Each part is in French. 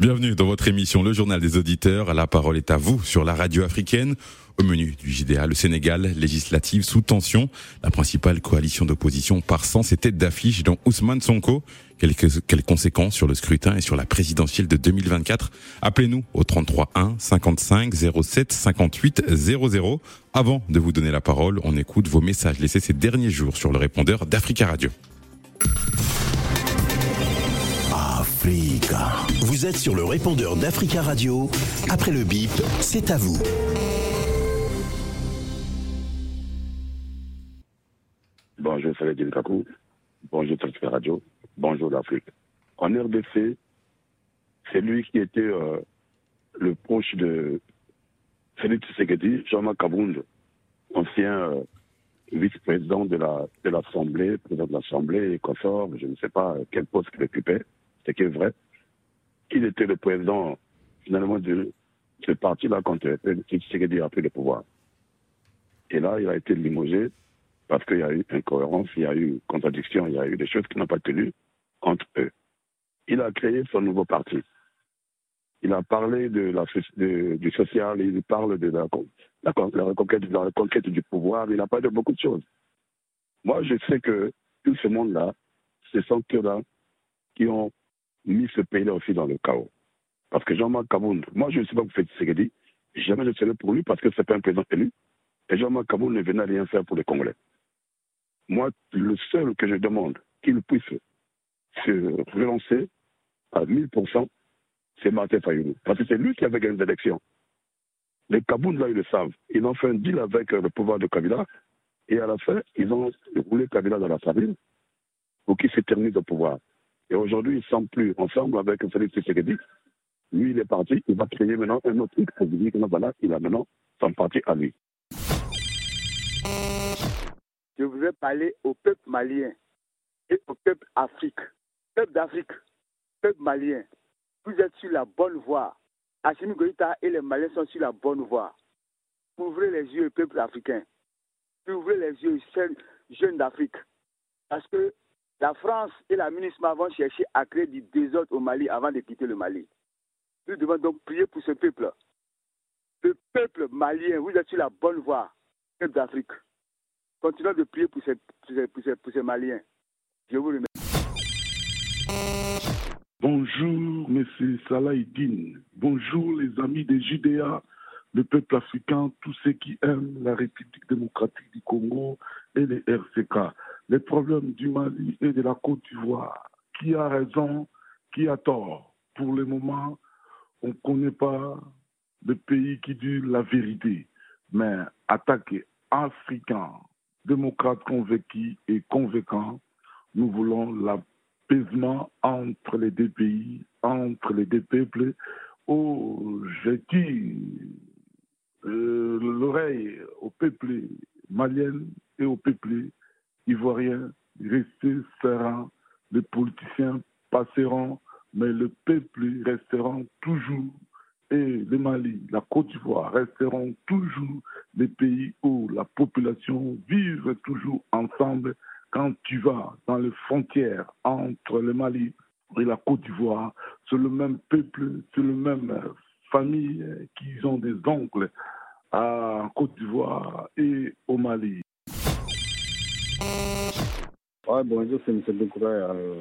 Bienvenue dans votre émission Le Journal des Auditeurs. La parole est à vous sur la radio africaine. Au menu du JDA, le Sénégal, législative sous tension. La principale coalition d'opposition par sens et tête d'affiche dont Ousmane Sonko. Quelles conséquences sur le scrutin et sur la présidentielle de 2024 Appelez-nous au 33 1 55 07 58 00. Avant de vous donner la parole, on écoute vos messages laissés ces derniers jours sur le répondeur d'Africa Radio. Vous êtes sur le répondeur d'Africa Radio. Après le bip, c'est à vous. Bonjour Frédéric Kakou. Bonjour Africa Radio. Bonjour l'Afrique. En RDC, c'est lui qui était euh, le proche de Félix Tshisekedi, Jean-Marc Kabound, ancien euh, vice-président de l'Assemblée, la, président de l'Assemblée, consort, je ne sais pas quel poste qu'il occupait, c'est qui est vrai. Il était le président, finalement, de ce parti-là quand Félix Tshisekedi a pris le pouvoir. Et là, il a été limogé parce qu'il y a eu incohérence, il y a eu contradiction, il y a eu des choses qui n'ont pas tenu entre eux. Il a créé son nouveau parti. Il a parlé du social, il parle de la, la, la, reconquête, la reconquête du pouvoir, il a parlé de beaucoup de choses. Moi, je sais que tout ce monde-là, ce sont ceux-là qui ont mis ce pays-là aussi dans le chaos. Parce que Jean-Marc Kaboun, moi, je ne sais pas vous faites Tshisekedi, jamais je serai pour lui parce que ce n'est pas un président élu. Et Jean-Marc Kaboun ne venait rien faire pour les Congolais. Moi, le seul que je demande qu'il puisse se relancer à 1000%, c'est Martin Fayoulou. Parce que c'est lui qui avait gagné l'élection. Les Kaboun, là, ils le savent. Ils ont fait un deal avec le pouvoir de Kabila. Et à la fin, ils ont roulé Kabila dans la famille pour qu'il s'éternise au pouvoir. Et aujourd'hui, ils ne sont plus ensemble avec Félix Tshisekedi. Lui, il est parti. Il va créer maintenant un autre truc pour dire que voilà, il a maintenant son parti à lui. Je voudrais parler au peuple malien et au peuple Afrique. Peuple d'Afrique, peuple malien, vous êtes sur la bonne voie. Assimi Goïta et les Maliens sont sur la bonne voie. Ouvrez les yeux, peuple africain. Ouvrez les yeux, jeunes d'Afrique. Parce que la France et la ministre vont chercher à créer du désordre au Mali avant de quitter le Mali. Nous devons donc prier pour ce peuple. Le peuple malien, vous êtes sur la bonne voie, peuple d'Afrique. Continuons de prier pour ces, pour pour ces, Maliens. Je vous remercie. Bonjour, Monsieur Salahidine. Bonjour, les amis des Judéa, le peuple africain, tous ceux qui aiment la République démocratique du Congo et les RCK. Les problèmes du Mali et de la Côte d'Ivoire. Qui a raison, qui a tort? Pour le moment, on ne connaît pas le pays qui dit la vérité. Mais attaquer africain, démocrate convaincu et convaincant, nous voulons l'apaisement entre les deux pays, entre les deux peuples. Oh, j'ai dit euh, l'oreille au peuple malien et au peuple ivoirien, rester serein. Les politiciens passeront, mais le peuple restera toujours et le Mali, la Côte d'Ivoire resteront toujours des pays où la population vive toujours ensemble. Quand tu vas dans les frontières entre le Mali et la Côte d'Ivoire, c'est le même peuple, c'est le même famille qui ont des oncles en Côte d'Ivoire et au Mali. Bonjour, c'est M. Doucouré, euh,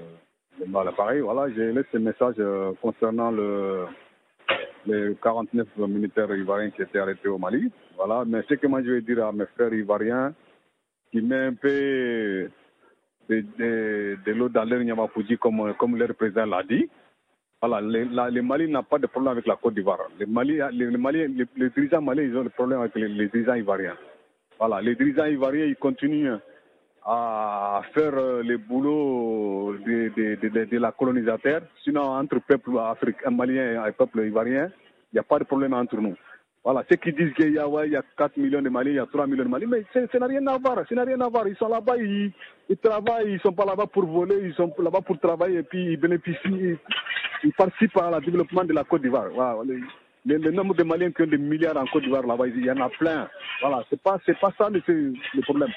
l'appareil. Voilà, j'ai laissé ce message euh, concernant le, les 49 militaires ivoiriens qui étaient arrêtés au Mali. Voilà, mais ce que moi je vais dire à mes frères ivoiriens, qui met un peu de, de, de l'eau dans leur comme, comme leur président l'a dit. Voilà, le, la, le Mali n'a pas de problème avec la Côte d'Ivoire. Les, Mali, les, les, dirigeants maliens, ils ont des problèmes avec les, les dirigeants ivoiriens. Voilà, les dirigeants ivoiriens, ils continuent à faire le boulot de, de, la colonisateur. Sinon, entre peuple africain, malien et peuple ivoirien, il n'y a pas de problème entre nous. Voilà, ceux qui disent qu'il y, ouais, y, a 4 millions de Maliens, il y a 3 millions de Maliens, mais ça n'a rien à voir, n'a rien à voir. Ils sont là-bas, ils, travaillent, ils ne sont pas là-bas pour voler, ils sont là-bas pour travailler et puis ils bénéficient, ils, ils participent la développement de la Côte d'Ivoire. Voilà, le, le, nombre de Maliens qui ont des milliards en Côte d'Ivoire là-bas, il y en a plein. Voilà, c'est pas, pas ça le problème.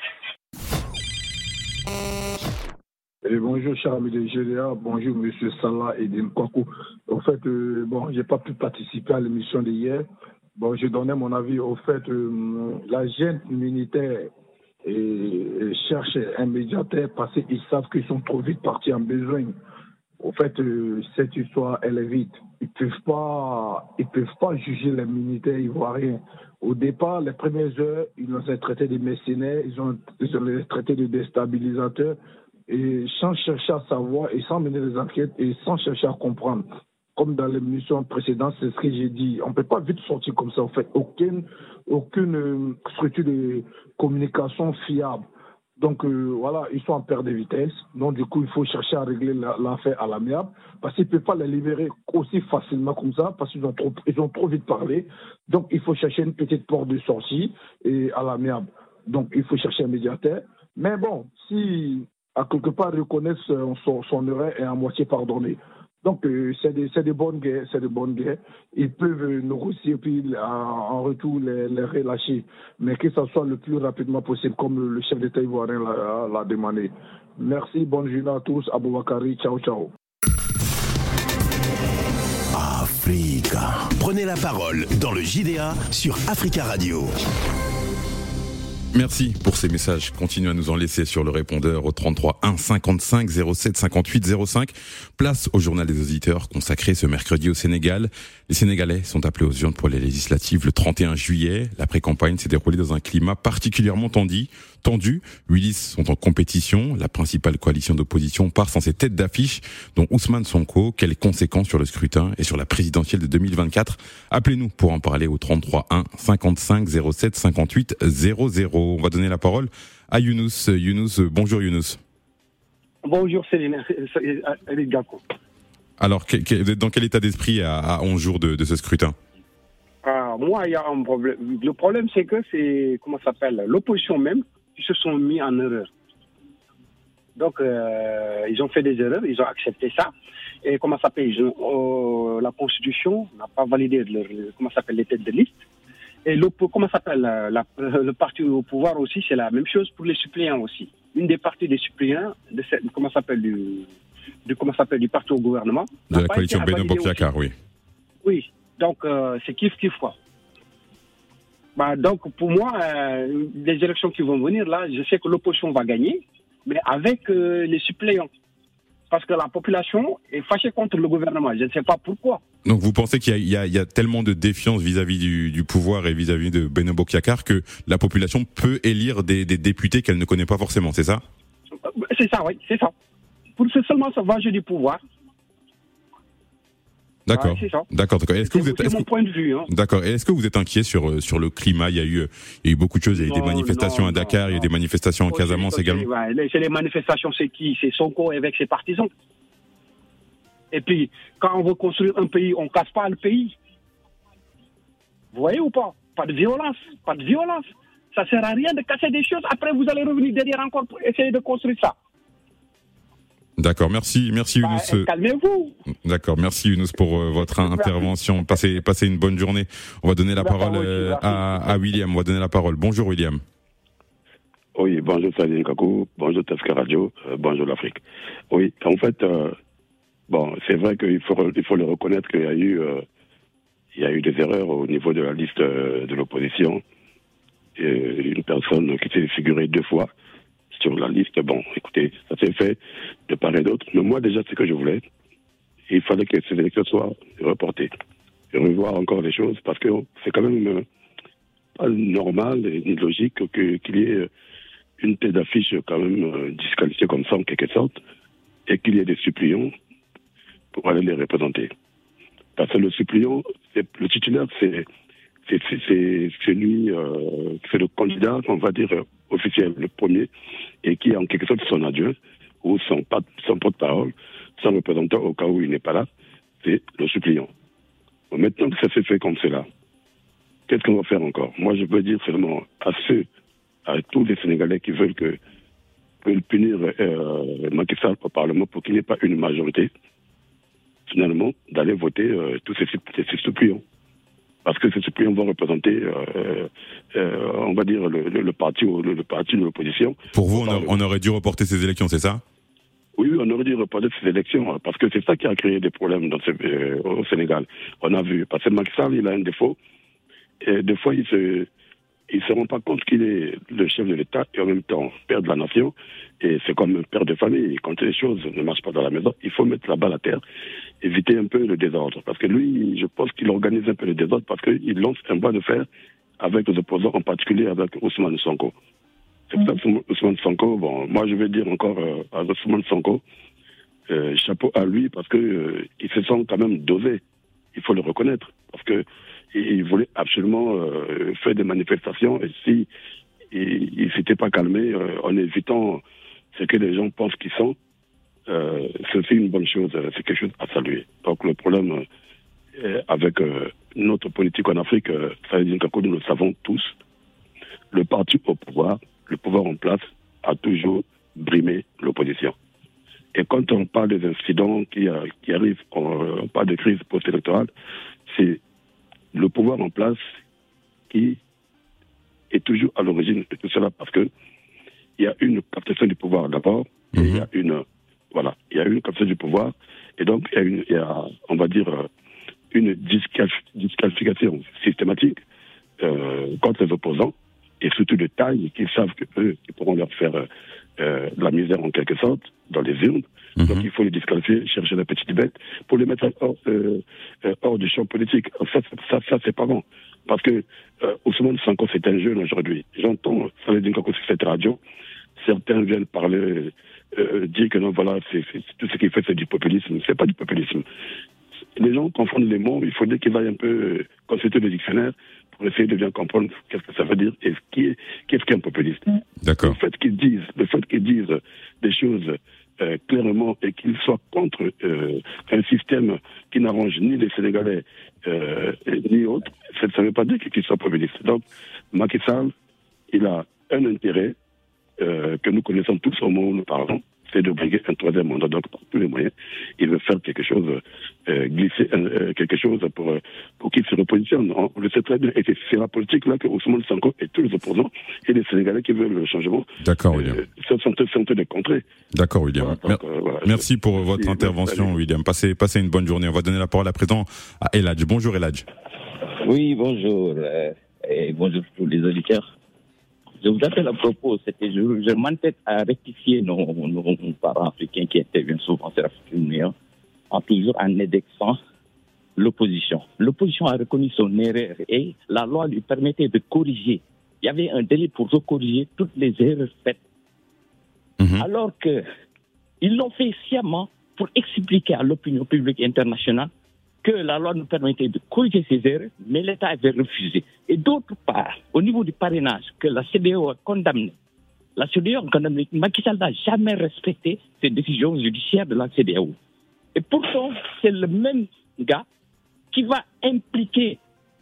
Et bonjour, cher ami de GDA. Bonjour, monsieur Salah et Kwaku. En fait, euh, bon, j'ai pas pu participer à l'émission d'hier. Bon, j'ai donné mon avis. Au fait, euh, la gêne militaire cherche un médiateur parce qu'ils savent qu'ils sont trop vite partis en besoin. Au fait, euh, cette histoire, elle est vite. Ils peuvent pas, peuvent pas juger les militaires ivoiriens. Au départ, les premières heures, ils ont traités de mercenaires, ils ont, ils ont les traités de déstabilisateurs et sans chercher à savoir et sans mener des enquêtes et sans chercher à comprendre. Comme dans l'émission précédente, c'est ce que j'ai dit. On ne peut pas vite sortir comme ça. En fait, aucune, aucune euh, structure de communication fiable. Donc euh, voilà, ils sont en perte de vitesse. Donc du coup, il faut chercher à régler l'affaire à l'amiable parce qu'ils ne peuvent pas les libérer aussi facilement comme ça parce qu'ils ont trop, ont trop vite parlé. Donc il faut chercher une petite porte de sortie et à l'amiable. Donc il faut chercher un médiateur. Mais bon, si à quelque part reconnaissent son, son erreur et à moitié pardonner. Donc, euh, c'est des, des, bonnes guerres, c'est des bonnes guerres. Ils peuvent négocier puis en, retour les, les, relâcher, mais que ça soit le plus rapidement possible, comme le chef d'État ivoirien l'a demandé. Merci, bonne journée à tous. Aboubakari, ciao, ciao. Africa. Prenez la parole dans le JDA sur Africa Radio. Merci pour ces messages. Continuez à nous en laisser sur le répondeur au 33 1 55 07 58 05. Place au journal des auditeurs consacré ce mercredi au Sénégal. Les Sénégalais sont appelés aux urnes pour les législatives le 31 juillet. La pré-campagne s'est déroulée dans un climat particulièrement tendu. Tendu. Sont en compétition. La principale coalition d'opposition part sans ses têtes d'affiche, dont Ousmane Sonko. Quelles conséquences sur le scrutin et sur la présidentielle de 2024 Appelez-nous pour en parler au 33 1 55 07 58 00. On va donner la parole à Younous. Younous, bonjour Younous. Bonjour Céline, Gako. Alors, vous êtes dans quel état d'esprit à, 11 jours de, ce scrutin? Ah, Moi, il y a un problème. Le problème, c'est que c'est, comment ça s'appelle, l'opposition même, qui se sont mis en erreur. Donc, euh, ils ont fait des erreurs, ils ont accepté ça. Et comment ça s'appelle? Euh, La Constitution n'a pas validé comment s'appelle les têtes de liste. Et le, comment s'appelle le parti au pouvoir aussi, c'est la même chose pour les suppléants aussi. Une des parties des suppléants, de cette, comment s'appelle du, du comment s'appelle du parti au gouvernement. De la coalition Beno Bokyakar, oui. Oui, donc euh, c'est kiff kiff quoi. Bah, donc pour moi, euh, les élections qui vont venir là, je sais que l'opposition va gagner, mais avec euh, les suppléants parce que la population est fâchée contre le gouvernement. Je ne sais pas pourquoi. Donc vous pensez qu'il y, y, a tellement de défiance vis-à-vis du, du, pouvoir et vis-à-vis de Beno Bokyakar que la population peut élire des, des députés qu'elle ne connaît pas forcément, c'est ça? C'est ça, oui, c'est ça. Pour seulement se venger du pouvoir. D'accord. d'accord, d'accord. Est-ce que vous êtes, mon point de vue. Hein. D'accord. Est-ce que vous êtes inquiet sur euh, sur le climat? Il y a eu il y a eu beaucoup de choses. Il y a eu des manifestations à Dakar, il y a eu des manifestations en Casamance également. c'est les manifestations, c'est qui? C'est Sonko avec ses partisans. Et puis, quand on veut construire un pays, on casse pas le pays. Vous voyez ou pas? Pas de violence, pas de violence. Ça sert à rien de casser des choses. Après, vous allez revenir derrière encore pour essayer de construire ça. D'accord, merci, merci bah, Younous. Calmez-vous. D'accord, merci Younous pour euh, votre intervention. Passez, passez une bonne journée. On va donner la parole euh, à, à, William. On va donner la parole. Bonjour William. Oui, bonjour Salim Kakou, bonjour Taska Radio, euh, bonjour l'Afrique. Oui, en fait, bon, c'est vrai qu'il faut, il faut le reconnaître qu'il y a eu, il y a eu des erreurs au niveau de la liste de l'opposition. Une personne qui s'est figurée deux fois sur la liste. Bon, écoutez, ça s'est fait de part et d'autre. Mais moi, déjà, ce que je voulais, il fallait que ces élections soient reportées. Et revoir encore les choses, parce que c'est quand même euh, pas normal ni logique qu'il y ait une tête d'affiche quand même euh, disqualifiée comme ça, en quelque sorte, et qu'il y ait des suppliants pour aller les représenter. Parce que le suppliant, le titulaire, c'est c'est celui, euh, c'est le candidat, on va dire, officiel, le premier, et qui est en quelque sorte son adjoint, ou son, son porte-parole, son représentant au cas où il n'est pas là, c'est le suppliant. maintenant que ça s'est fait comme cela, qu'est-ce qu'on va faire encore? Moi, je veux dire seulement à ceux, à tous les Sénégalais qui veulent que punir euh, Macky Sall au Parlement pour qu'il n'y ait pas une majorité, finalement, d'aller voter euh, tous ces, ces suppliants parce que ces suppléants vont représenter, euh, euh, on va dire, le, le, parti, le, parti de l'opposition. Pour vous, on, aurait dû reporter ces élections, c'est ça? Oui, oui, on aurait dû reporter ces élections, parce que c'est ça qui a créé des problèmes dans ce, euh, au Sénégal. On a vu, parce que Macky Sall, il a un défaut. Et des fois, il se, il se rend pas compte qu'il est le chef de l'État et en même temps père de la nation. Et c'est comme un père de famille. Quand les choses ne marchent pas dans la maison, il faut mettre la balle à terre, éviter un peu le désordre. Parce que lui, je pense qu'il organise un peu le désordre parce qu'il lance un bras de fer avec les opposants, en particulier avec Ousmane Sonko. C'est pour ça que Ousmane Sonko, bon, moi je vais dire encore euh, à Ousmane Sonko, euh, chapeau à lui parce que euh, se sent quand même dosé. Il faut le reconnaître parce que il voulait absolument euh, faire des manifestations et si il s'était pas calmé euh, en évitant ce que les gens pensent qu'ils sont, euh, c'est une bonne chose. euh, C'est quelque chose à saluer. Donc le problème avec notre politique en Afrique, ça veut dire que nous le savons tous, le parti au pouvoir, le pouvoir en place, a toujours brimé l'opposition. Et quand on parle des incidents qui, euh, qui arrivent, on, on parle de crise post-électorale, c'est le pouvoir en place qui est toujours à l'origine de tout cela parce que il y a une captation du pouvoir d'abord, et il y a une voilà, il y a une captation du pouvoir, et donc il y a, une, y a on va dire, euh, une disqualif- disqualification systématique euh, contre les opposants, et surtout de taille, qui savent que eux, ils pourront leur faire euh, euh, de la misère en quelque sorte dans les urnes. Donc il faut les disqualifier, chercher la petite bête pour les mettre hors, euh, hors du champ politique. Ça, ça, ça, ça, c'est pas bon. Parce que euh, Ousmane Sanko, c'est un jeune aujourd'hui. J'entends Saladin Kako sur cette radio. Certains viennent parler, euh, dire que non, voilà, c'est tout ce qu'il fait, c'est du populisme. C'est pas du populisme. Les gens confondent les mots. Il faudrait qu'ils aillent un peu consulter le dictionnaire pour essayer de bien comprendre qu'est-ce que ça veut dire et ce qui est- qu'est-ce qu'un populiste. D'accord. Le fait qu'ils disent, le fait qu'ils disent des choses euh, clairement et qu'ils soient contre euh, un système qui n'arrange ni les Sénégalais euh, ni autres, ça ne veut pas dire qu'ils soient populistes. Donc, Macky Sall, il a un intérêt euh, que nous connaissons tous au moment où nous parlons, c'est de briguer un troisième mandat. Donc, par tous les moyens, il veut faire quelque chose, euh, glisser euh, quelque chose pour, euh, pour qu'il se repositionne. On le sait très bien. Et c'est- la politique là que Ousmane Sanko et tous les opposants et les Sénégalais qui veulent le changement D'accord, William. euh, sont, sont, sont en train de contrer. D'accord, William. Voilà, donc, euh, voilà. Merci pour votre intervention, merci. William. Passez, passez une bonne journée. On va donner la parole à présent à Eladj. Bonjour, Eladj. Oui, bonjour. euh, et bonjour tous les auditeurs. Je vous appelle à propos, c'était, je, je m'entête à rectifier nos, nos, nos parents africains qui interviennent souvent sur l'Afrique Union, en toujours en indexant l'opposition. L'opposition a reconnu son erreur et la loi lui permettait de corriger. Il y avait un délai pour corriger toutes les erreurs faites. Mhm. Alors que ils l'ont fait sciemment pour expliquer à l'opinion publique internationale que la loi nous permettait de corriger ces erreurs, mais l'État avait refusé. Et d'autre part, au niveau du parrainage, que la CDO a condamné, la CDO a condamné, Macky Sall n'a jamais respecté ces décisions judiciaires de la CDO. Et pourtant, c'est le même gars qui va impliquer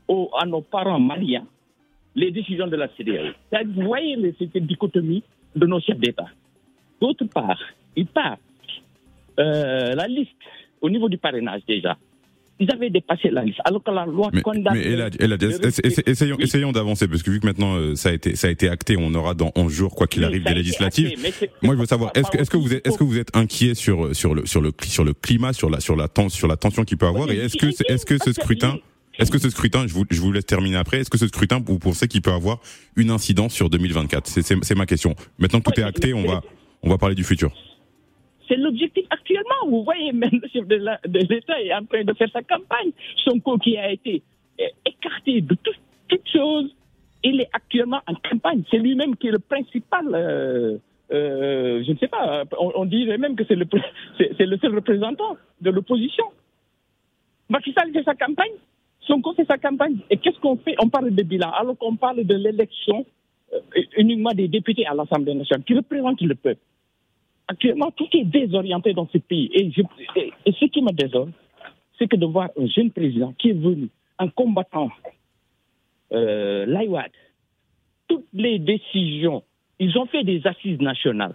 à nos parents maliens les décisions de la CDAO. Vous voyez cette dichotomie de nos chefs d'État. D'autre part, il part euh, la liste au niveau du parrainage déjà. Ils avaient dépassé la liste, alors que la loi Mais, condamne. mais respect- essayons, Oui. essayons d'avancer, parce que vu que maintenant euh, ça a été, ça a été acté, on aura dans 11 jours, quoi qu'il arrive, a des législatives. acté, Moi, je veux savoir, est-ce que, est-ce que vous êtes, est-ce que vous êtes inquiet sur, sur le, sur le, sur le climat, sur la, sur la, ten- sur la tension qu'il peut avoir, Oui, et est-ce que, suis est-ce que ce scrutin, est-ce que ce scrutin, je vous, je vous laisse terminer après, est-ce que ce scrutin, vous pensez qu'il peut avoir une incidence sur 2024? C'est, ma question. Maintenant que tout est acté, on va, on va parler du futur. C'est l'objectif actuellement. Vous voyez, même le chef de l'État est en train de faire sa campagne. Sonko qui a été euh, écarté de tout- toutes choses, il est actuellement en campagne. C'est lui-même qui est le principal. euh, euh, je ne sais pas. On, dirait même que c'est le, c'est, le seul représentant de l'opposition. Macky fait sa campagne. Sonko fait sa campagne. Et qu'est-ce qu'on fait? On parle de bilan, alors qu'on parle de l'élection uniquement des députés à l'Assemblée nationale qui représentent le peuple. Actuellement, tout est désorienté dans ce pays. Et, je- et- et ce qui me désole, c'est que de voir un jeune président qui est venu en combattant euh, l'Aïwad, toutes les décisions, ils ont fait des assises nationales.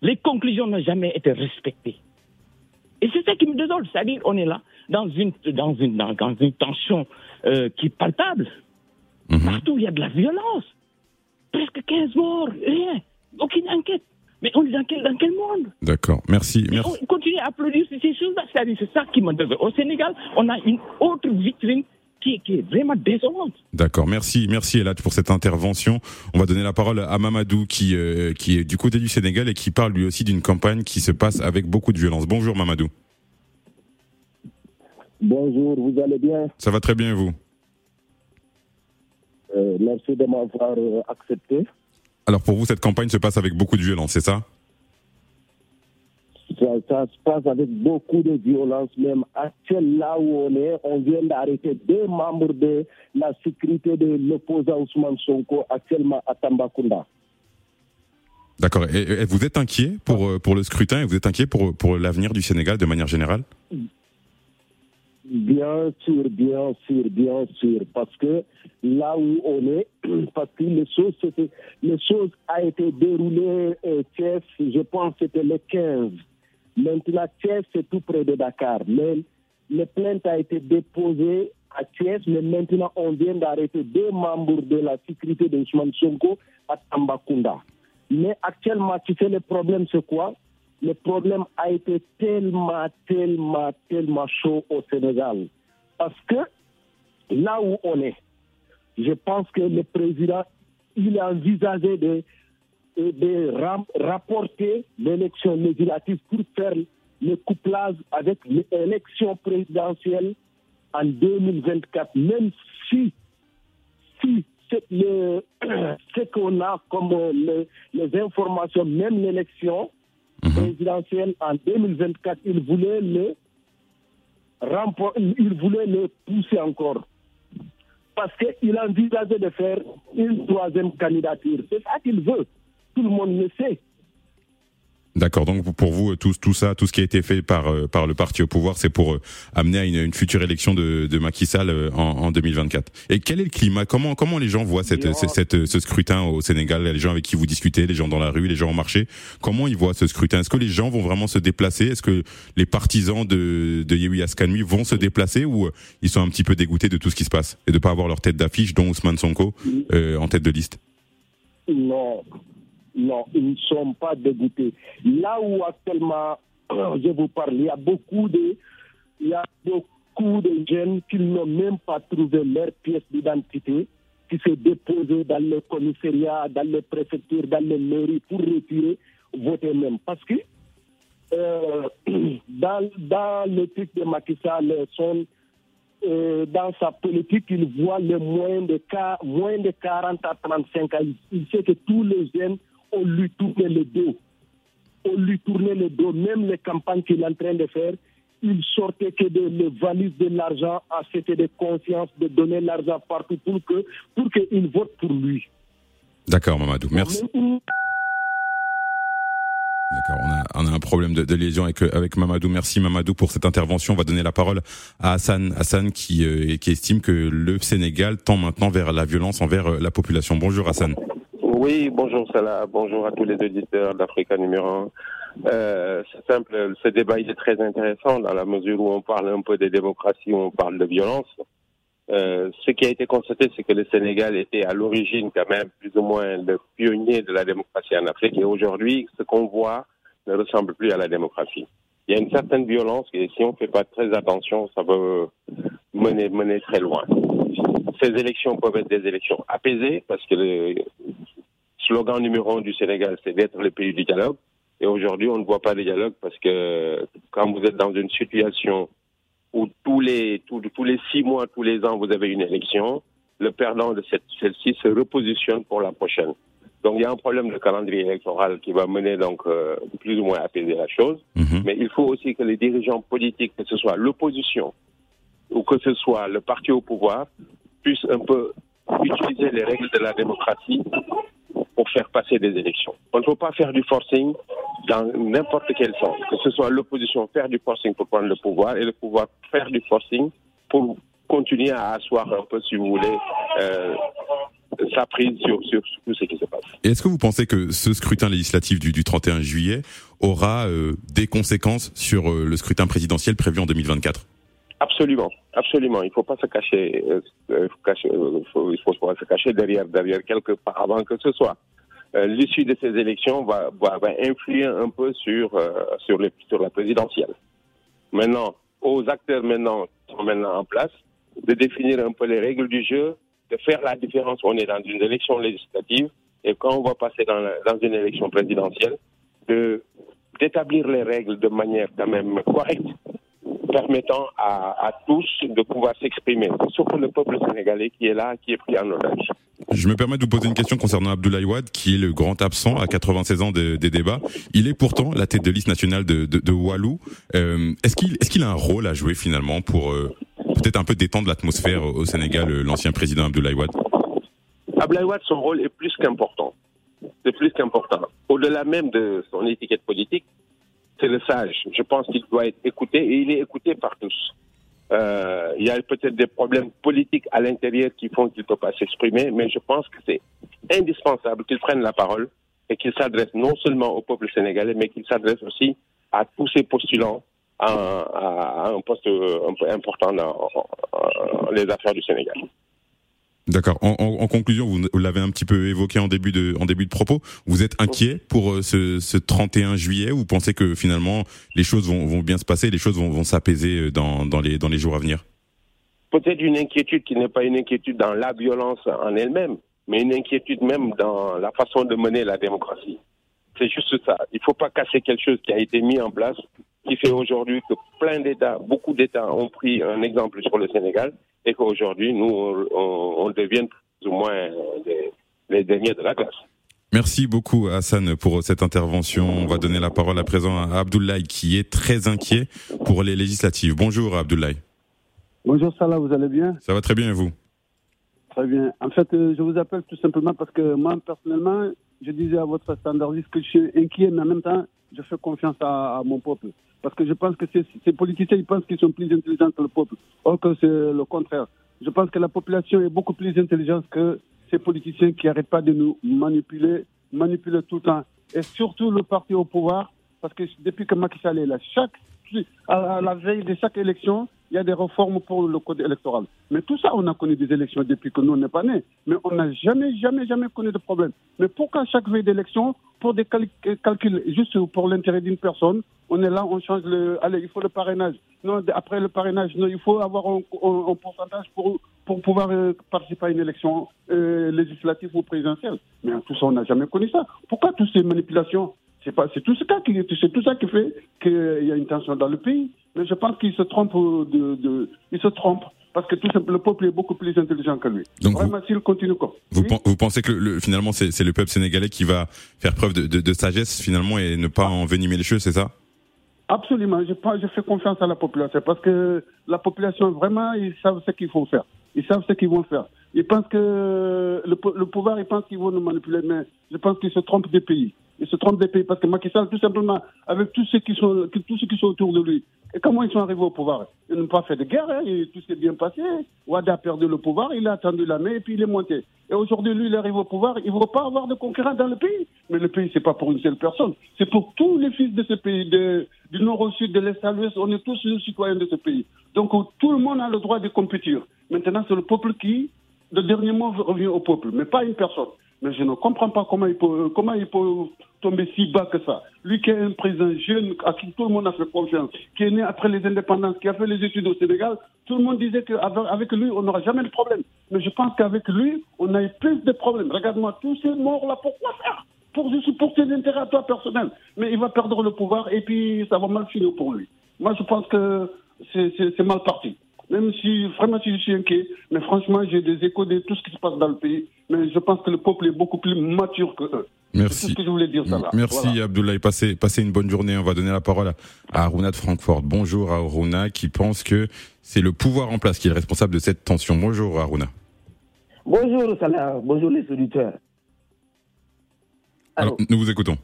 Les conclusions n'ont jamais été respectées. Et c'est ça qui me désole, c'est-à-dire on est là dans une, dans une, dans, dans une tension euh, qui est palpable. Mhm. Partout, il y a de la violence. Presque 15 morts, rien. Aucune enquête. Mais on est dans quel, dans quel monde D'accord, merci. Mais merci. On continue à produire ces choses-là. C'est-à-dire, C'est ça qui m'intéresse. Au Sénégal, on a une autre vitrine qui, qui est vraiment désolante. D'accord, merci, merci Elad pour cette intervention. On va donner la parole à Mamadou qui euh, qui est du côté du Sénégal et qui parle lui aussi d'une campagne qui se passe avec beaucoup de violence. Bonjour Mamadou. Bonjour, vous allez bien? Ça va très bien et vous? Euh, Merci de m'avoir euh, accepté. Alors pour vous cette campagne se passe avec beaucoup de violence, c'est ça? Ça, ça se passe avec beaucoup de violence, même actuel là où on est. On vient d'arrêter deux membres de la sécurité de l'opposant Ousmane Sonko actuellement à Tambacounda. D'accord. Et, et vous êtes inquiet pour euh, pour le scrutin? Et vous êtes inquiet pour pour l'avenir du Sénégal de manière générale? Bien sûr, bien sûr, bien sûr, parce que là où on est, parce que les choses, les choses a été déroulées euh, je pense que c'était le 15. Maintenant, Thiès, c'est tout près de Dakar. Mais le plainte a été déposée à Thiès, mais maintenant, on vient d'arrêter deux membres de la sécurité de Ousmane à Tambacounda. Mais actuellement, tu sais, le problème, c'est quoi? Le problème a été tellement, tellement, tellement chaud au Sénégal. Parce que là où on est, je pense que le président, il a envisagé de, de- rapporter l'élection législative pour faire le couplage avec l'élection présidentielle en 2024, même si, si ce qu'on a comme euh, le- les informations, même l'élection présidentielle en 2024, il voulait le il voulait le pousser encore. Parce qu'il envisageait de faire une troisième candidature. C'est ça qu'il veut. Tout le monde le sait. D'accord. Donc pour vous tout tout ça, tout ce qui a été fait par euh, par le parti au pouvoir, c'est pour euh, amener à une, une future élection de de Macky Sall euh, en, en 2024. Et quel est le climat? Comment comment les gens voient cette, cette, cette- ce scrutin au Sénégal? Les gens avec qui vous discutez, les gens dans la rue, les gens au marché, comment ils voient ce scrutin? Est-ce que les gens vont vraiment se déplacer? Est-ce que les partisans de de Yehui Askanui vont se déplacer ou euh, ils sont un petit peu dégoûtés de tout ce qui se passe et de pas avoir leur tête d'affiche, dont Ousmane Sonko euh, en tête de liste? Non, non, ils ne sont pas dégoûtés. Là où actuellement je vous parle, il y a beaucoup de, il y a beaucoup de jeunes qui n'ont même pas trouvé leur pièce d'identité, qui se déposent dans le commissariat, dans les préfectures, dans les mairies pour retirer, voter même. Parce que euh, dans, dans le truc de Macky Sall, son, euh, dans sa politique, il voit le moins de, moins de 40 à 35 ans. Il sait que tous les jeunes, on lui tourne le dos. On lui tournait le dos. Même les campagnes qu'il est en train de faire, il sortait que de les valises de l'argent, à c'était de conscience de donner l'argent partout pour que pour qu'il vote pour lui. D'accord, Mamadou. Merci. D'accord, on a, on a un problème de, de liaison avec, avec Mamadou. Merci Mamadou pour cette intervention. On va donner la parole à Hassan, Hassan qui, euh, qui estime que le Sénégal tend maintenant vers la violence envers euh, la population. Bonjour Hassan. Oui, bonjour Salah, bonjour à tous les auditeurs d'Africa numéro 1. Euh, c'est simple, ce débat il est très intéressant dans la mesure où on parle un peu de démocratie, où on parle de violence. Euh, ce qui a été constaté, c'est que le Sénégal était à l'origine quand même plus ou moins le pionnier de la démocratie en Afrique et aujourd'hui, ce qu'on voit ne ressemble plus à la démocratie. Il y a une certaine violence et si on ne fait pas très attention, ça peut mener, mener très loin. Ces élections peuvent être des élections apaisées parce que slogan numéro un du Sénégal, c'est d'être le pays du dialogue. Et aujourd'hui, on ne voit pas de dialogue parce que quand vous êtes dans une situation où tous les, tous, tous les six mois, tous les ans, vous avez une élection, le perdant de celle-ci se repositionne pour la prochaine. Donc il y a un problème de calendrier électoral qui va mener donc euh, plus ou moins à apaiser la chose. Mais il faut aussi que les dirigeants politiques, que ce soit l'opposition ou que ce soit le parti au pouvoir, puissent un peu utiliser les règles de la démocratie pour faire passer des élections. On ne faut pas faire du forcing dans n'importe quel sens. Que ce soit l'opposition faire du forcing pour prendre le pouvoir et le pouvoir faire du forcing pour continuer à asseoir un peu, si vous voulez, euh, sa prise sur, sur, tout ce qui se passe. Est-ce que vous pensez que ce scrutin législatif du, du 31 juillet aura euh, des conséquences sur euh, le scrutin présidentiel prévu en 2024 Absolument, absolument. Il ne faut pas se cacher, euh, euh, euh, faut- pas se cacher derrière, derrière quelque paravent que ce soit. euh, l'issue de ces élections va, influer un peu sur, euh, sur, la présidentielle. Maintenant, aux acteurs maintenant qui sont maintenant en place, de définir un peu les règles du jeu, de faire la différence. On est dans une élection législative et quand on va passer dans, dans une élection présidentielle, de d'établir les règles de manière quand même correcte, permettant à, à tous de pouvoir s'exprimer, surtout le peuple sénégalais qui est là, qui est pris en otage. Je me permets de vous poser une question concernant Abdoulaye Wade, qui est le grand absent à 96 ans de, des débats. Il est pourtant la tête de liste nationale de, de, de Walou. Euh, est-ce qu'il est qu'il a un rôle à jouer finalement pour euh, peut-être un peu détendre l'atmosphère au Sénégal, l'ancien président Abdoulaye Wade? Abdoulaye Wade, son rôle est plus qu'important. C'est plus qu'important. Au-delà même de son étiquette politique, c'est le sage. Je pense qu'il doit être écouté et il est écouté par tous. Euh, il y a peut-être des problèmes politiques à l'intérieur qui font qu'il ne peut pas s'exprimer, mais je pense que c'est indispensable qu'il prenne la parole et qu'il s'adresse non seulement au peuple sénégalais, mais qu'il s'adresse aussi à tous ces postulants à, un poste peu important dans les affaires du Sénégal. D'accord. En, conclusion, vous, l'avez un petit peu évoqué en début de, en début de propos. Vous êtes inquiet pour euh, ce, ce 31 juillet ou vous pensez que finalement les choses vont, vont bien se passer, les choses vont, vont s'apaiser dans, dans, les, dans les jours à venir? Peut-être une inquiétude qui n'est pas une inquiétude dans la violence en elle-même, mais une inquiétude même dans la façon de mener la démocratie. C'est juste ça. Il ne faut pas casser quelque chose qui a été mis en place, qui fait aujourd'hui que plein d'États, beaucoup d'États ont pris un exemple sur le Sénégal et qu'aujourd'hui, nous, on, on devienne plus ou moins les, les derniers de la classe. Merci beaucoup Hassan pour cette intervention. On va donner la parole à présent à Abdoulaye qui est très inquiet pour les législatives. Bonjour Abdoulaye. Bonjour Salah, vous allez bien? Ça va très bien et vous? Très bien. En fait, euh, je vous appelle tout simplement parce que moi, personnellement, je disais à votre standardiste que je suis inquiet, mais en même temps, je fais confiance à, à mon peuple. Parce que je pense que ces, politiciens, ils pensent qu'ils sont plus intelligents que le peuple. Or que c'est le contraire. Je pense que la population est beaucoup plus intelligente que ces politiciens qui n'arrêtent pas de nous manipuler, manipuler tout le temps. Et surtout le parti au pouvoir, parce que depuis que Macky Sall est là, chaque, à la veille de chaque élection, il y a des réformes pour le code électoral. Mais tout ça, on a connu des élections depuis que nous, on n'est pas nés. Mais on n'a jamais, jamais, jamais connu de problème. Mais pourquoi chaque veille d'élection, pour des cal calculs juste pour l'intérêt d'une personne, on est là, on change le... Allez, il faut le parrainage. Non, après le parrainage, non, il faut avoir un pourcentage pour, pour pouvoir euh, participer à une élection euh, législative ou présidentielle. Mais tout ça, on n'a jamais connu ça. Pourquoi toutes ces manipulations c'est pas, c'est tout ça qui, c'est tout ça qui fait qu'il y a une tension dans le pays. Mais je pense qu'il se trompe de, de, il se trompe parce que tout le peuple est beaucoup plus intelligent que lui. Donc Vraiment, s'il continue comme. Vous, oui vous pensez que le, finalement c'est, c'est le peuple sénégalais qui va faire preuve de, de, de sagesse finalement et ne pas envenimer les choses, c'est ça? Absolument. Je, je fais confiance à la population parce que la population vraiment ils savent ce qu'il faut faire. Ils savent ce qu'ils vont faire. Ils pensent que le, le pouvoir, ils pensent qu'ils vont nous manipuler, mais je pense qu'ils se trompent des pays. Ils se trompent des pays parce que Macky Sall, tout simplement, avec tous ceux qui sont, tous ceux qui sont autour de lui, et comment ils sont arrivés au pouvoir? Ils n'ont pas fait de guerre, hein, tout s'est bien passé. Ouad a perdu le pouvoir, il a attendu la main et puis il est monté. Et aujourd'hui, lui, il arrive au pouvoir, il ne veut pas avoir de concurrents dans le pays. Mais le pays, c'est pas pour une seule personne, c'est pour tous les fils de ce pays, de, du nord au sud, de l'est à l'ouest, on est tous citoyens de ce pays. Donc tout le monde a le droit de compétir. Maintenant, c'est le peuple qui, le dernier mot revient au peuple, mais pas une personne. Mais je ne comprends pas comment il peut, comment il peut tomber si bas que ça. Lui qui est un président jeune, à qui tout le monde a fait confiance, qui est né après les indépendances, qui a fait les études au Sénégal, tout le monde disait qu'avec lui, on n'aura jamais de problème. Mais je pense qu'avec lui, on a eu plus de problèmes. Regarde-moi, tous ces morts-là, pourquoi faire? Pour, juste pour ses intérêts à toi personnels. Mais il va perdre le pouvoir et puis ça va mal finir pour lui. Moi, je pense que c'est mal parti même si vraiment si je suis inquiet, mais franchement j'ai des échos de tout ce qui se passe dans le pays, mais je pense que le peuple est beaucoup plus mature que eux. Merci. C'est ce que je voulais dire ça là. Merci voilà. Abdoulaye, passez, passez une bonne journée. On va donner la parole à Aruna de Francfort. Bonjour Aruna qui pense que c'est le pouvoir en place qui est responsable de cette tension. Bonjour Aruna. Bonjour Salah, bonjour les auditeurs. Alors, Alors nous vous écoutons.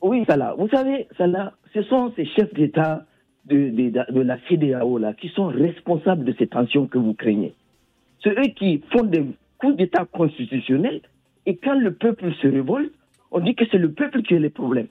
Oui Salah, vous savez Salah, ce sont ces chefs d'État de, la CDAO là, qui sont responsables de ces tensions que vous craignez. C'est eux qui font des coups d'État constitutionnels et quand le peuple se révolte, on dit que c'est le peuple qui a les problèmes.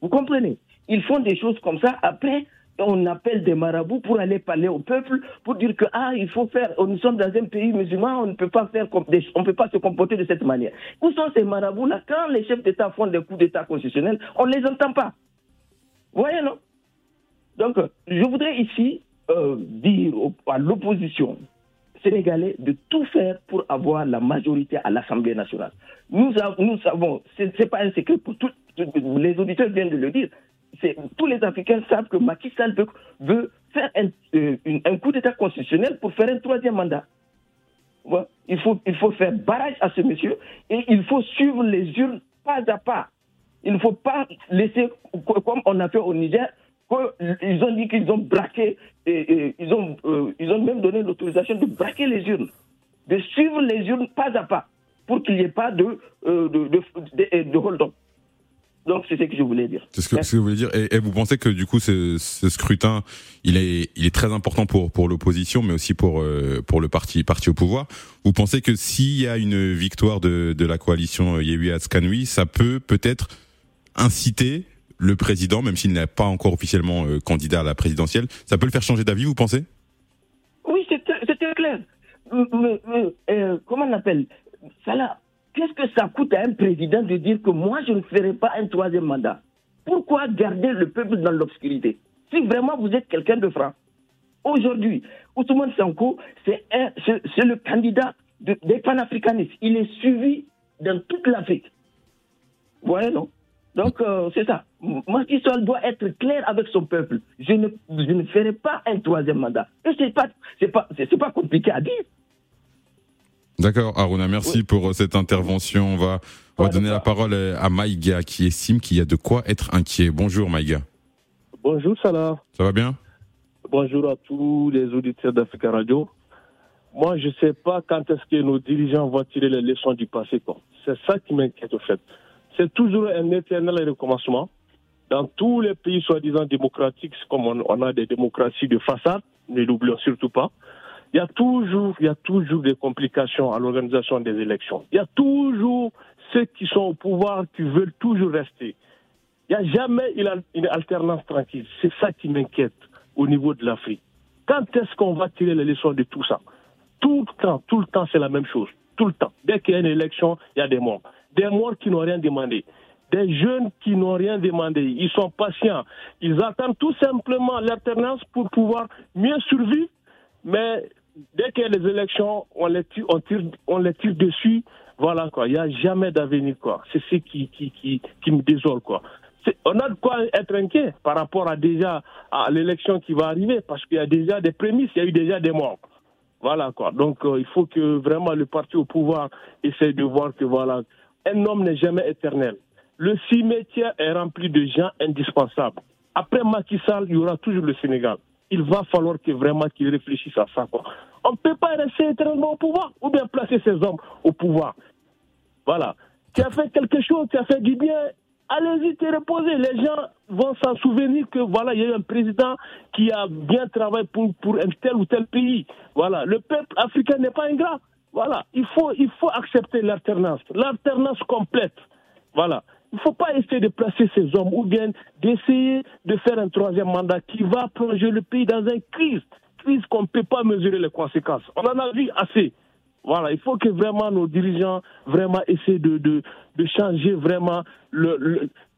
Vous comprenez? Ils font des choses comme ça. Après, on appelle des marabouts pour aller parler au peuple, pour dire que ah, il faut faire, nous sommes dans un pays musulman, on ne peut pas faire, on peut pas se comporter de cette manière. Où sont ces marabouts-là Quand les chefs d'État font des coups d'État constitutionnels, on ne les entend pas. Vous voyez, non? Donc, je voudrais ici euh, dire à l'opposition sénégalais de tout faire pour avoir la majorité à l'Assemblée nationale. Nous, nous savons, ce n'est pas un secret pour tous, les auditeurs viennent de le dire, tous les Africains savent que Macky Sall veut, faire euh, un, coup d'État constitutionnel pour faire un troisième mandat. il, faut, il faut faire barrage à ce monsieur et il faut suivre les urnes pas à pas. Il ne faut pas laisser, comme on a fait au Niger, qu'ils ont dit qu'ils ont braqué, et, ils, ont, euh, ils ont même donné l'autorisation de braquer les urnes, de suivre les urnes pas à pas, pour qu'il n'y ait pas de, euh, de, de, hold-up. Donc c'est ce que je voulais dire. C'est ce que, vous voulez dire. Et, vous pensez que du coup ce, ce, scrutin, il est, il est très important pour pour l'opposition, mais aussi pour euh, pour le parti parti au pouvoir? Vous pensez que s'il y a une victoire de de la coalition Yehui Atskanui, ça peut peut-être inciter le président, même s'il n'est pas encore officiellement euh, candidat à la présidentielle, ça peut le faire changer d'avis, vous pensez? Oui, c'était clair. Euh, comment on appelle? Là Qu'est-ce que ça coûte à un président de dire que moi, je ne ferai pas un troisième mandat? Pourquoi garder le peuple dans l'obscurité? Si vraiment vous êtes quelqu'un de franc. Aujourd'hui, Ousmane Sanko, c'est le candidat des panafricanistes. Il est suivi dans toute l'Afrique. Vous voyez, non? Donc, euh, c'est ça. Macky Sall doit être clair avec son peuple. Je ne, je ne ferai pas un troisième mandat. Et c'est pas, c'est pas, c'est pas compliqué à dire. D'accord, Aruna, merci pour euh, cette intervention. On va, on va donner la parole euh, à Maïga qui estime qu'il y a de quoi être inquiet. Bonjour Maïga. Bonjour Salah. Ça va bien? Bonjour à tous les auditeurs d'Africa Radio. Moi, je ne sais pas quand est-ce que nos dirigeants vont tirer les leçons du passé. C'est ça qui m'inquiète au fait. C'est toujours un éternel recommencement. Dans tous les pays soi-disant démocratiques, comme on, a des démocraties de façade, ne l'oublions surtout pas, il y a toujours, il y a toujours des complications à l'organisation des élections. Il y a toujours ceux qui sont au pouvoir qui veulent toujours rester. Il n'y a jamais une alternance tranquille. C'est ça qui m'inquiète au niveau de l'Afrique. Quand est-ce qu'on va tirer les leçons de tout ça? Tout le temps, tout le temps, c'est la même chose. Tout le temps. Dès qu'il y a une élection, il y a des morts. Des morts qui n'ont rien demandé. Des jeunes qui n'ont rien demandé. Ils sont patients. Ils attendent tout simplement l'alternance pour pouvoir mieux survivre. Mais dès qu'il y a les élections, on les tire, on les tire dessus. Voilà quoi. Il n'y a jamais d'avenir quoi. C'est ce qui, qui, qui, qui me désole quoi. On a de quoi être inquiet par rapport à déjà à l'élection qui va arriver parce qu'il y a déjà des prémices, il y a eu déjà des morts. Voilà quoi. Donc euh, il faut que vraiment le parti au pouvoir essaye de voir que voilà, un homme n'est jamais éternel. Le cimetière est rempli de gens indispensables. Après Macky Sall, il y aura toujours le Sénégal il va falloir que vraiment qu'ils réfléchissent à ça. On ne peut pas rester éternellement au pouvoir ou bien placer ces hommes au pouvoir. Voilà. Tu as fait quelque chose, tu as fait du bien, allez-y te reposer. Les gens vont s'en souvenir que voilà, il y a eu un président qui a bien travaillé pour, pour un tel ou tel pays. Voilà. Le peuple africain n'est pas ingrat. Voilà. Il faut, il faut accepter l'alternance, l'alternance complète. Voilà. Il ne faut pas essayer de placer ces hommes ou bien d'essayer de faire un troisième mandat qui va plonger le pays dans une crise, crise qu'on ne peut pas mesurer les conséquences. On en a vu assez. Voilà, il faut que vraiment nos dirigeants vraiment essaient de, de, de changer vraiment leur,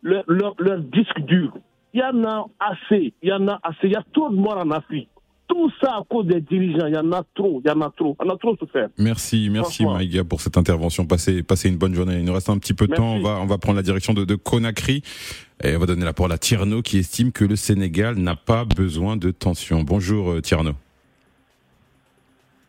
leur disque dur. Il y en a assez, il y en a assez, il y a trop de morts en Afrique tout ça à cause des dirigeants. Il y en a trop, il y en a trop. On a trop souffert. Merci, merci Maïga pour cette intervention. Passez, passez une bonne journée. Il nous reste un petit peu de temps. On va, on va prendre la direction de, de Conakry. Et on va donner la parole à Tierno qui estime que le Sénégal n'a pas besoin de tension. Bonjour euh, Tierno.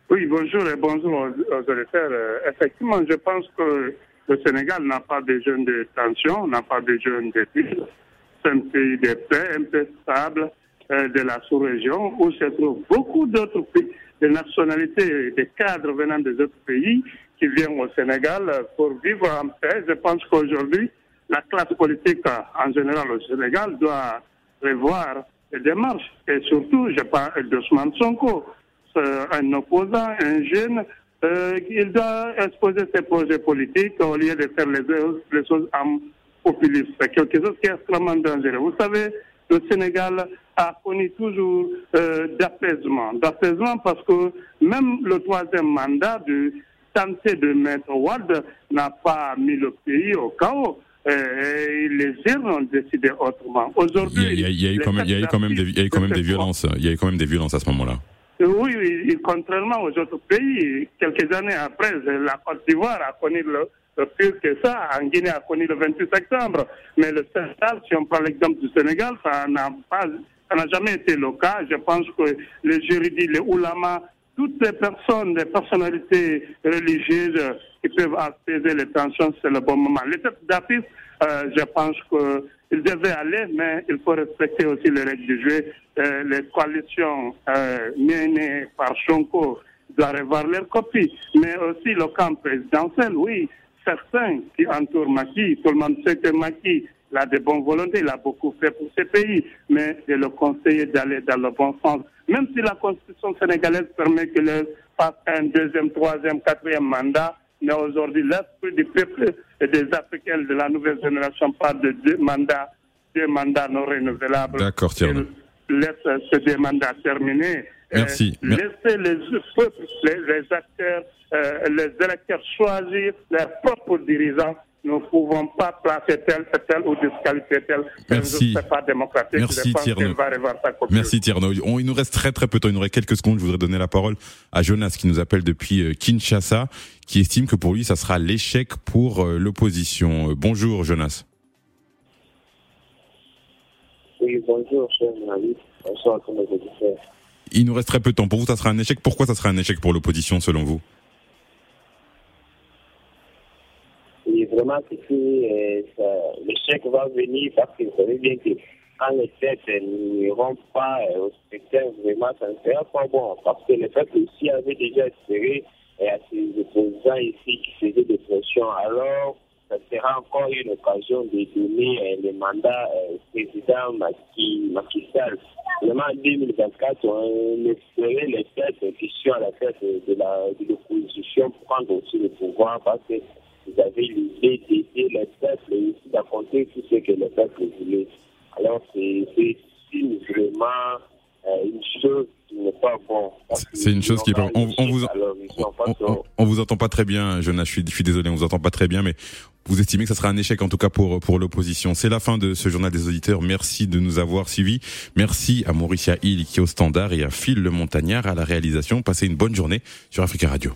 Oui, bonjour et bonjour aux, auditeurs. Euh, effectivement, je pense que le Sénégal n'a pas besoin de tension, n'a pas besoin de C'est un pays de paix, un peu stable de la sous-région où se trouvent beaucoup d'autres nationalités, des cadres venant des autres pays qui viennent au Sénégal pour vivre en paix. Je pense qu'aujourd'hui, la classe politique en général au Sénégal doit revoir les démarches. Et surtout, je parle d'Ousmane Sonko, un opposant, un jeune, euh, il doit exposer ses projets politiques au lieu de faire les, les choses en populiste. C'est quelque chose qui est extrêmement dangereux. Vous savez, le Sénégal a connu toujours euh, d'apaisement. D'apaisement parce que même le troisième mandat de tenter de mettre Wad n'a pas mis le pays au chaos. Euh, les gens ont décidé autrement. Aujourd'hui, il y a, il y a eu quand même, il y a eu quand même des, il y a eu quand même des violences. Il y a eu quand même des violences à ce moment-là. Oui, oui, contrairement aux autres pays, quelques années après, la Côte d'Ivoire a connu le, le pire que ça. En Guinée a connu le 28 septembre. Mais le Sénégal, si on prend l'exemple du Sénégal, ça n'a pas, ça n'a jamais été le cas. Je pense que les juridiques, les oulamas, toutes les personnes, les personnalités religieuses qui peuvent apaiser les tensions, c'est le bon moment. Les têtes d'affiche, euh, je pense qu'ils devaient aller, mais il faut respecter aussi les règles du jeu. Euh, les coalitions euh, menées par Chonko doivent revoir leurs copies, mais aussi le camp présidentiel, oui. Certains qui entourent Maki, tout le monde sait que Maki il a de bonnes volontés, il a beaucoup fait pour ce pays, mais de le conseiller d'aller dans le bon sens. Même si la constitution sénégalaise permet qu'il fasse un deuxième, troisième, quatrième mandat, mais aujourd'hui, l'esprit du peuple et des Africains de la nouvelle génération parle de deux mandats, deux mandats non renouvelables. D'accord, Thierry. Laisse ces deux mandats terminés. Merci. Euh, laissez les peuples, les, acteurs, euh, les électeurs choisir leurs propres dirigeants nous ne pouvons pas placer tel, tel ou disqualifier tel. Merci. Ce pas démocratique. Merci Thierno. Merci Thierno. il nous reste très très peu de temps. Il nous reste quelques secondes. Je voudrais donner la parole à Jonas qui nous appelle depuis euh, Kinshasa, qui estime que pour lui, ça sera l'échec pour euh, l'opposition. Euh, bonjour Jonas. Oui, bonjour, cher Bonsoir à tous auditeurs. Il nous reste très peu de temps. Pour vous, ça sera un échec. Pourquoi ça sera un échec pour l'opposition, selon vous? Vraiment que euh, le chèque va venir parce que vous savez bien que quand les têtes n'iront pas euh, au spectacle, vraiment, ça ne sera pas bon. Parce que le fait aussi avait déjà espéré et à ces opposants ici qui faisaient des pressions, alors ça sera encore une occasion de donner euh, le mandat au président Macky, Macky Sall. Vraiment, en 2024, on espérait les têtes qui sont à la tête de, l'opposition prendre aussi le pouvoir parce que vous avez l'idée d'aider le peuple et aussi d'affronter tout ce que le peuple voulait. Alors, c'est vraiment euh, une chose qui n'est pas bon. C'est une chose qui est pas on, on, vous, on, on, vous entend pas très bien, Jonas. Je suis, je suis désolé, on vous entend pas très bien, mais vous estimez que ça sera un échec en tout cas pour pour l'opposition. C'est la fin de ce journal des auditeurs. Merci de nous avoir suivis. Merci à Mauricia Hill qui est au standard et à Phil le Montagnard à la réalisation. Passez une bonne journée sur Africa Radio.